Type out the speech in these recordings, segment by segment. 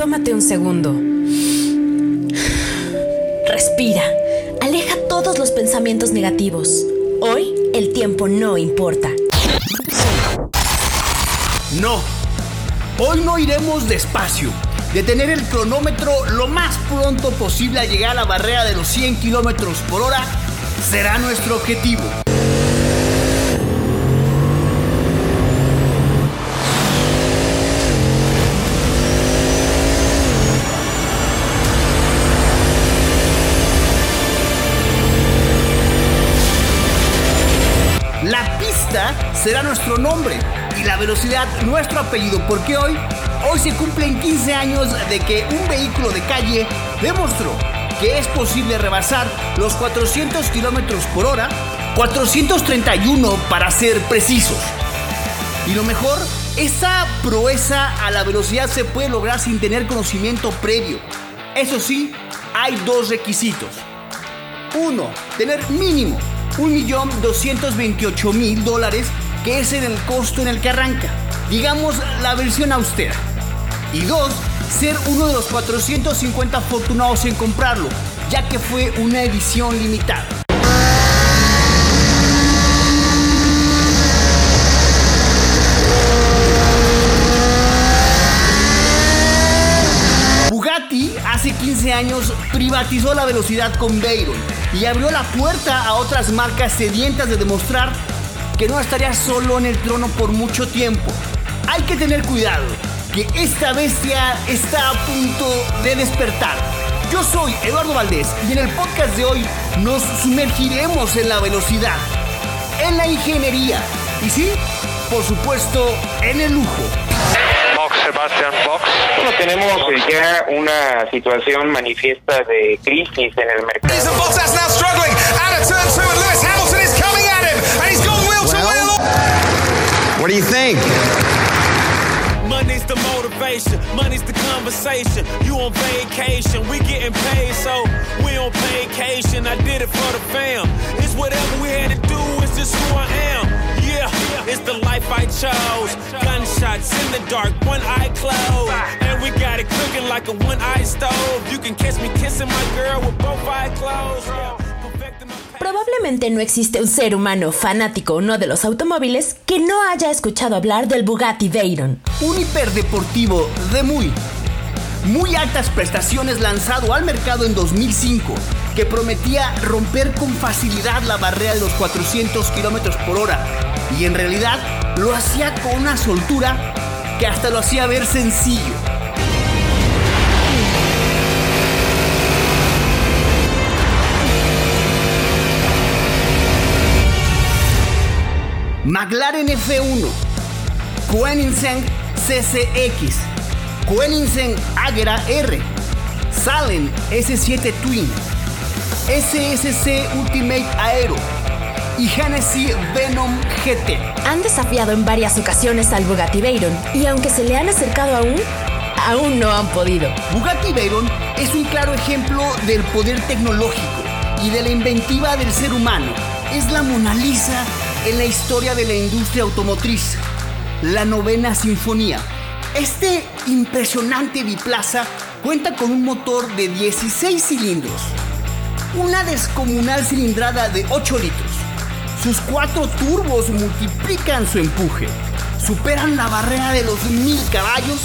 Tómate un segundo. Respira. Aleja todos los pensamientos negativos. Hoy el tiempo no importa. No. Hoy no iremos despacio. Detener el cronómetro lo más pronto posible a llegar a la barrera de los 100 kilómetros por hora será nuestro objetivo. Será nuestro nombre y la velocidad nuestro apellido, porque hoy, hoy se cumplen 15 años de que un vehículo de calle demostró que es posible rebasar los 400 kilómetros por hora, 431 para ser precisos. Y lo mejor, esa proeza a la velocidad se puede lograr sin tener conocimiento previo. Eso sí, hay dos requisitos. Uno, tener mínimo 1.228.000 dólares, que es en el costo en el que arranca. Digamos la versión austera. Y dos, ser uno de los 450 afortunados en comprarlo, ya que fue una edición limitada. Bugatti hace 15 años privatizó la velocidad con Veyron y abrió la puerta a otras marcas sedientas de demostrar que no estaría solo en el trono por mucho tiempo. Hay que tener cuidado, que esta bestia está a punto de despertar. Yo soy Eduardo Valdés y en el podcast de hoy nos sumergiremos en la velocidad, en la ingeniería y sí, por supuesto, en el lujo. Fox, Sebastian Fox. Bueno, tenemos eh, ya una situación manifiesta de crisis en el mercado. Do you think? Money's the motivation, money's the conversation. You on vacation, we getting paid, so we on vacation. I did it for the fam. It's whatever we had to do, it's just who I am. Yeah, it's the life I chose. Gunshots in the dark, one eye closed. And we got it cooking like a one eye stove. You can kiss me kissing my girl with both eyes closed. Probablemente no existe un ser humano fanático o no de los automóviles que no haya escuchado hablar del Bugatti Veyron. Un hiperdeportivo de muy, muy altas prestaciones lanzado al mercado en 2005, que prometía romper con facilidad la barrera de los 400 kilómetros por hora, y en realidad lo hacía con una soltura que hasta lo hacía ver sencillo. McLaren F1, Koenigsegg CCX, Koenigsegg Agera R, Salem S7 Twin, SSC Ultimate Aero y Hennessy Venom GT. Han desafiado en varias ocasiones al Bugatti Veyron y aunque se le han acercado aún, aún no han podido. Bugatti Veyron es un claro ejemplo del poder tecnológico y de la inventiva del ser humano. Es la Mona Lisa en la historia de la industria automotriz. La novena sinfonía. Este impresionante biplaza cuenta con un motor de 16 cilindros, una descomunal cilindrada de 8 litros. Sus cuatro turbos multiplican su empuje, superan la barrera de los 1000 caballos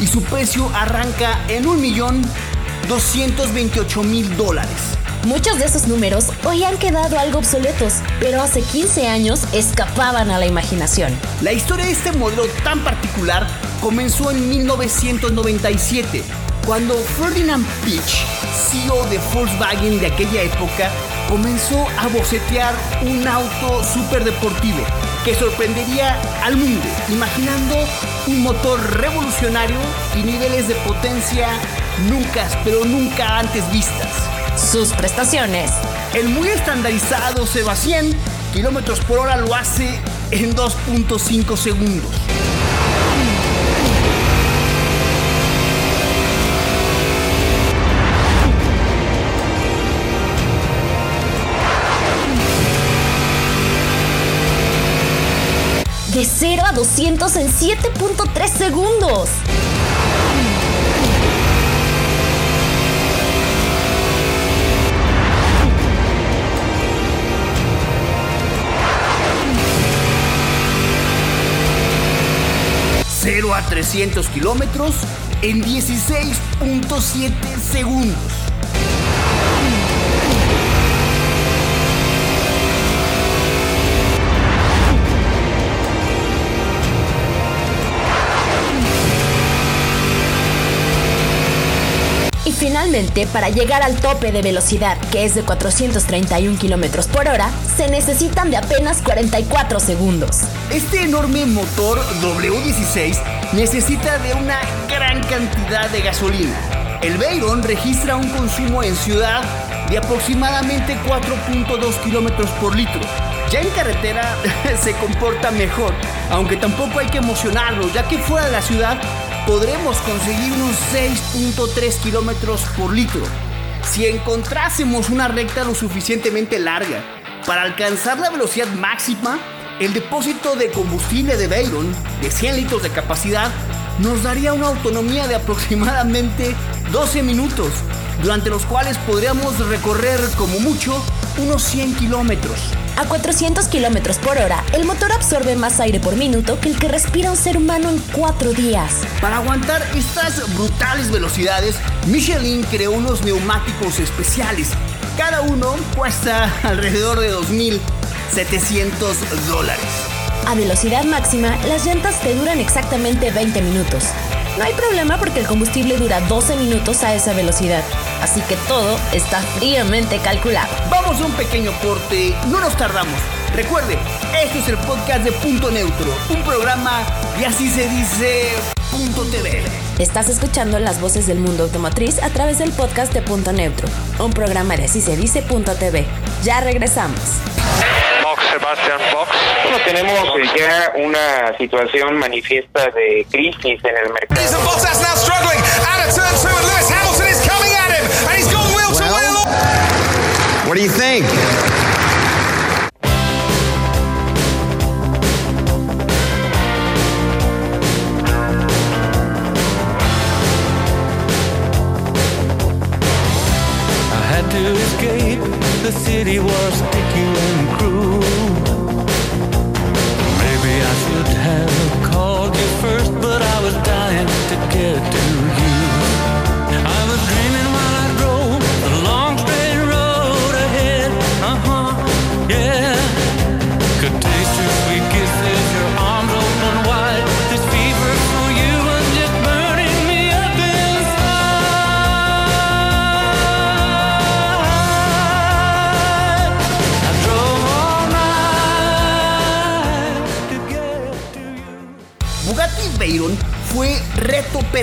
y su precio arranca en 1.228.000 dólares. Muchos de esos números hoy han quedado algo obsoletos, pero hace 15 años escapaban a la imaginación. La historia de este modelo tan particular comenzó en 1997, cuando Ferdinand Piech, CEO de Volkswagen de aquella época, comenzó a bocetear un auto superdeportivo que sorprendería al mundo, imaginando un motor revolucionario y niveles de potencia nunca, pero nunca antes vistas. Sus prestaciones. El muy estandarizado Seba 100 kilómetros por hora lo hace en 2.5 segundos. De 0 a 200 en 7.3 segundos. 0 a 300 kilómetros en 16.7 segundos. Para llegar al tope de velocidad, que es de 431 km por hora, se necesitan de apenas 44 segundos. Este enorme motor W16 necesita de una gran cantidad de gasolina. El Veyron registra un consumo en ciudad de aproximadamente 4.2 kilómetros por litro. Ya en carretera se comporta mejor, aunque tampoco hay que emocionarlo, ya que fuera de la ciudad podremos conseguir unos 6.3 kilómetros por litro. Si encontrásemos una recta lo suficientemente larga para alcanzar la velocidad máxima, el depósito de combustible de Veyron, de 100 litros de capacidad, nos daría una autonomía de aproximadamente 12 minutos, durante los cuales podríamos recorrer como mucho unos 100 kilómetros. A 400 km por hora, el motor absorbe más aire por minuto que el que respira un ser humano en 4 días. Para aguantar estas brutales velocidades, Michelin creó unos neumáticos especiales. Cada uno cuesta alrededor de 2.700 dólares. A velocidad máxima, las llantas te duran exactamente 20 minutos. No hay problema porque el combustible dura 12 minutos a esa velocidad, así que todo está fríamente calculado. Vamos a un pequeño corte, no nos tardamos. Recuerde, esto es el podcast de Punto Neutro, un programa y así se dice Punto TV. Estás escuchando las voces del mundo automotriz a través del podcast de Punto Neutro, un programa de así se dice Punto TV. Ya regresamos. Sebastian, Box. Bueno, tenemos ya una situación manifiesta de crisis en el mercado.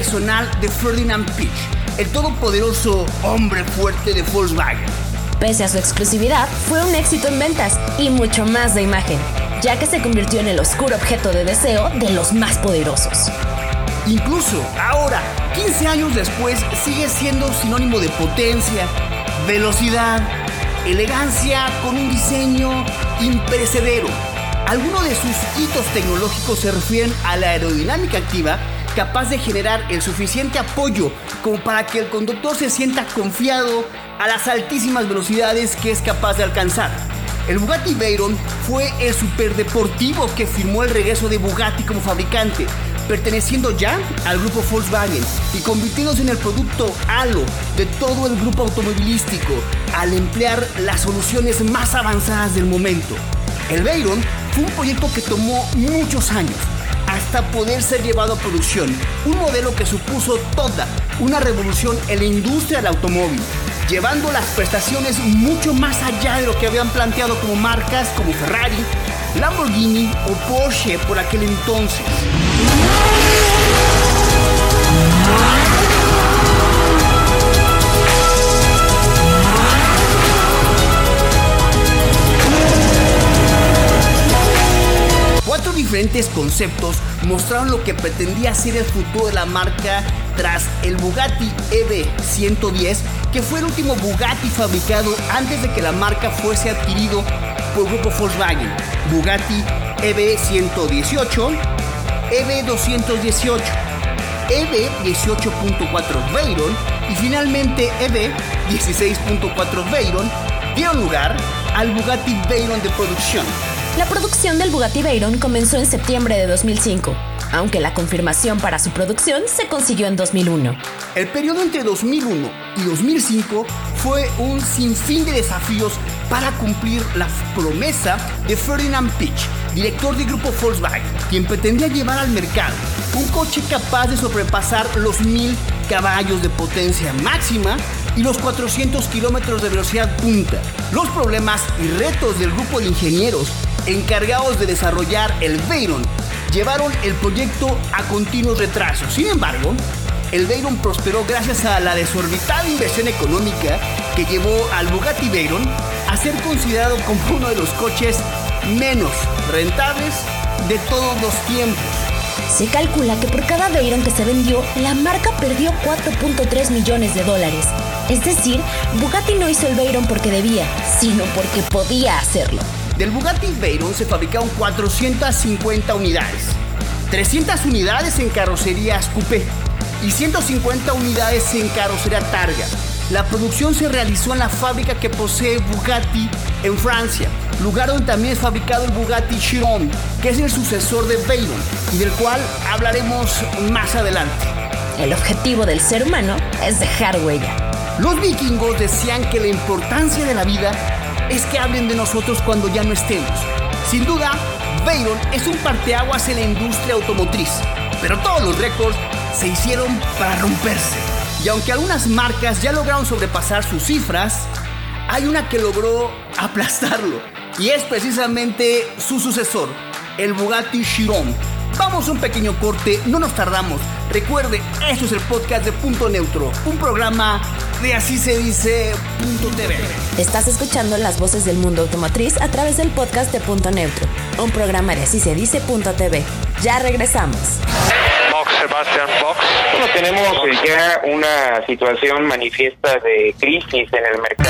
Personal de Ferdinand Pitch, el todopoderoso hombre fuerte de Volkswagen. Pese a su exclusividad, fue un éxito en ventas y mucho más de imagen, ya que se convirtió en el oscuro objeto de deseo de los más poderosos. Incluso ahora, 15 años después, sigue siendo sinónimo de potencia, velocidad, elegancia con un diseño imperecedero. Algunos de sus hitos tecnológicos se refieren a la aerodinámica activa capaz de generar el suficiente apoyo como para que el conductor se sienta confiado a las altísimas velocidades que es capaz de alcanzar. El Bugatti Veyron fue el superdeportivo que firmó el regreso de Bugatti como fabricante, perteneciendo ya al grupo Volkswagen y convirtiéndose en el producto halo de todo el grupo automovilístico al emplear las soluciones más avanzadas del momento. El Veyron fue un proyecto que tomó muchos años poder ser llevado a producción, un modelo que supuso toda una revolución en la industria del automóvil, llevando las prestaciones mucho más allá de lo que habían planteado como marcas como Ferrari, Lamborghini o Porsche por aquel entonces. Diferentes conceptos mostraron lo que pretendía ser el futuro de la marca tras el Bugatti EV110, que fue el último Bugatti fabricado antes de que la marca fuese adquirido por grupo Volkswagen. Bugatti EV118, EV218, EV18.4 Veyron y finalmente EV16.4 Veyron dieron lugar al Bugatti Veyron de producción. La producción del Bugatti Veyron comenzó en septiembre de 2005, aunque la confirmación para su producción se consiguió en 2001. El periodo entre 2001 y 2005 fue un sinfín de desafíos para cumplir la promesa de Ferdinand Pitch, director del grupo Volkswagen, quien pretendía llevar al mercado un coche capaz de sobrepasar los 1000 caballos de potencia máxima y los 400 kilómetros de velocidad punta. Los problemas y retos del grupo de ingenieros encargados de desarrollar el Veyron llevaron el proyecto a continuos retrasos. Sin embargo, el Veyron prosperó gracias a la desorbitada inversión económica que llevó al Bugatti Veyron a ser considerado como uno de los coches menos rentables de todos los tiempos. Se calcula que por cada Veyron que se vendió, la marca perdió 4.3 millones de dólares. Es decir, Bugatti no hizo el Veyron porque debía, sino porque podía hacerlo. Del Bugatti Veyron se fabricaron 450 unidades, 300 unidades en carrocerías coupé y 150 unidades en carrocería targa. La producción se realizó en la fábrica que posee Bugatti en Francia, lugar donde también es fabricado el Bugatti Chiron, que es el sucesor de Veyron y del cual hablaremos más adelante. El objetivo del ser humano es dejar huella. Los vikingos decían que la importancia de la vida es que hablen de nosotros cuando ya no estemos. Sin duda, Veyron es un parteaguas en la industria automotriz, pero todos los récords se hicieron para romperse. Y aunque algunas marcas ya lograron sobrepasar sus cifras, hay una que logró aplastarlo. Y es precisamente su sucesor, el Bugatti Chiron. Vamos a un pequeño corte, no nos tardamos. Recuerde, esto es el podcast de Punto Neutro, un programa de así se dice Punto TV. Estás escuchando las voces del mundo automotriz a través del podcast de Punto Neutro, un programa de así se dice Punto TV. Ya regresamos. Box, Sebastian, box. Bueno, tenemos ya una situación manifiesta de crisis en el mercado.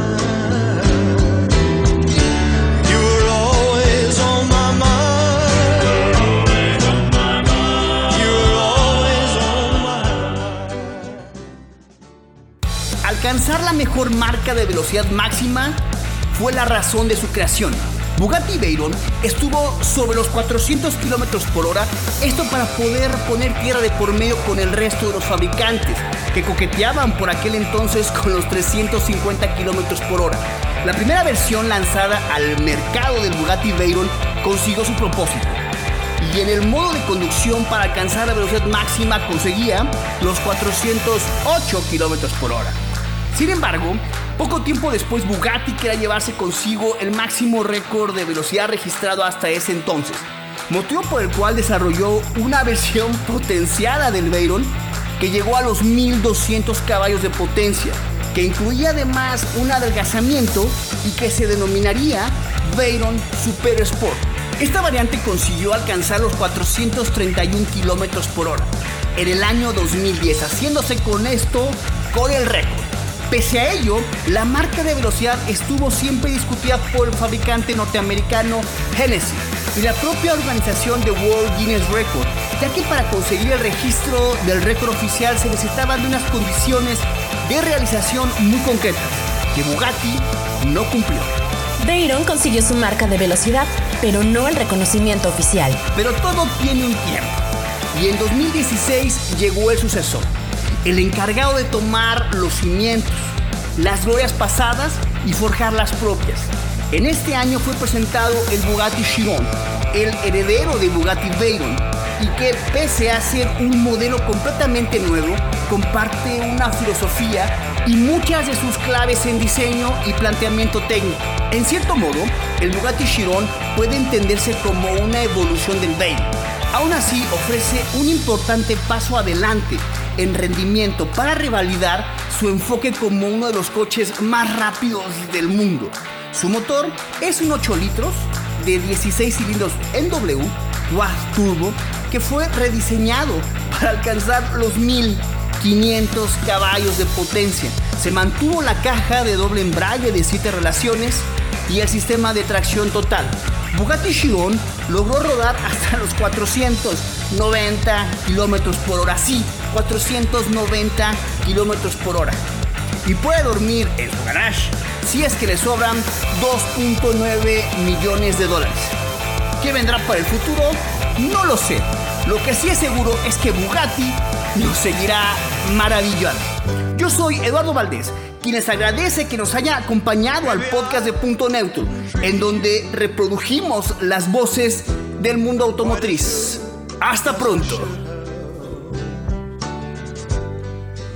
Mejor marca de velocidad máxima fue la razón de su creación. Bugatti Veyron estuvo sobre los 400 kilómetros por hora, esto para poder poner tierra de por medio con el resto de los fabricantes, que coqueteaban por aquel entonces con los 350 kilómetros por hora. La primera versión lanzada al mercado del Bugatti Veyron consiguió su propósito, y en el modo de conducción para alcanzar la velocidad máxima conseguía los 408 kilómetros por hora. Sin embargo, poco tiempo después Bugatti quería llevarse consigo el máximo récord de velocidad registrado hasta ese entonces, motivo por el cual desarrolló una versión potenciada del Veyron que llegó a los 1200 caballos de potencia, que incluía además un adelgazamiento y que se denominaría Veyron Super Sport. Esta variante consiguió alcanzar los 431 kilómetros por hora en el año 2010, haciéndose con esto con el récord. Pese a ello, la marca de velocidad estuvo siempre discutida por el fabricante norteamericano Hennessy y la propia organización de World Guinness Record, ya que para conseguir el registro del récord oficial se necesitaban de unas condiciones de realización muy concretas, que Bugatti no cumplió. Veyron consiguió su marca de velocidad, pero no el reconocimiento oficial. Pero todo tiene un tiempo. Y en 2016 llegó el sucesor, el encargado de tomar los cimientos, las glorias pasadas y forjar las propias. En este año fue presentado el Bugatti Chiron, el heredero de Bugatti Veyron, y que pese a ser un modelo completamente nuevo, comparte una filosofía y muchas de sus claves en diseño y planteamiento técnico. En cierto modo, el Bugatti Chiron puede entenderse como una evolución del Veyron, Aún así, ofrece un importante paso adelante en rendimiento para revalidar su enfoque como uno de los coches más rápidos del mundo. Su motor es un 8 litros de 16 cilindros en W, Quad Turbo, que fue rediseñado para alcanzar los 1500 caballos de potencia. Se mantuvo la caja de doble embrague de 7 relaciones y el sistema de tracción total. Bugatti Chiron logró rodar hasta los 490 kilómetros por hora. Sí, 490 kilómetros por hora. Y puede dormir en su garage si es que le sobran 2.9 millones de dólares. ¿Qué vendrá para el futuro? No lo sé. Lo que sí es seguro es que Bugatti nos seguirá maravillando. Yo soy Eduardo Valdés, quien les agradece que nos haya acompañado al podcast de Punto Neutro, en donde reprodujimos las voces del mundo automotriz. Hasta pronto.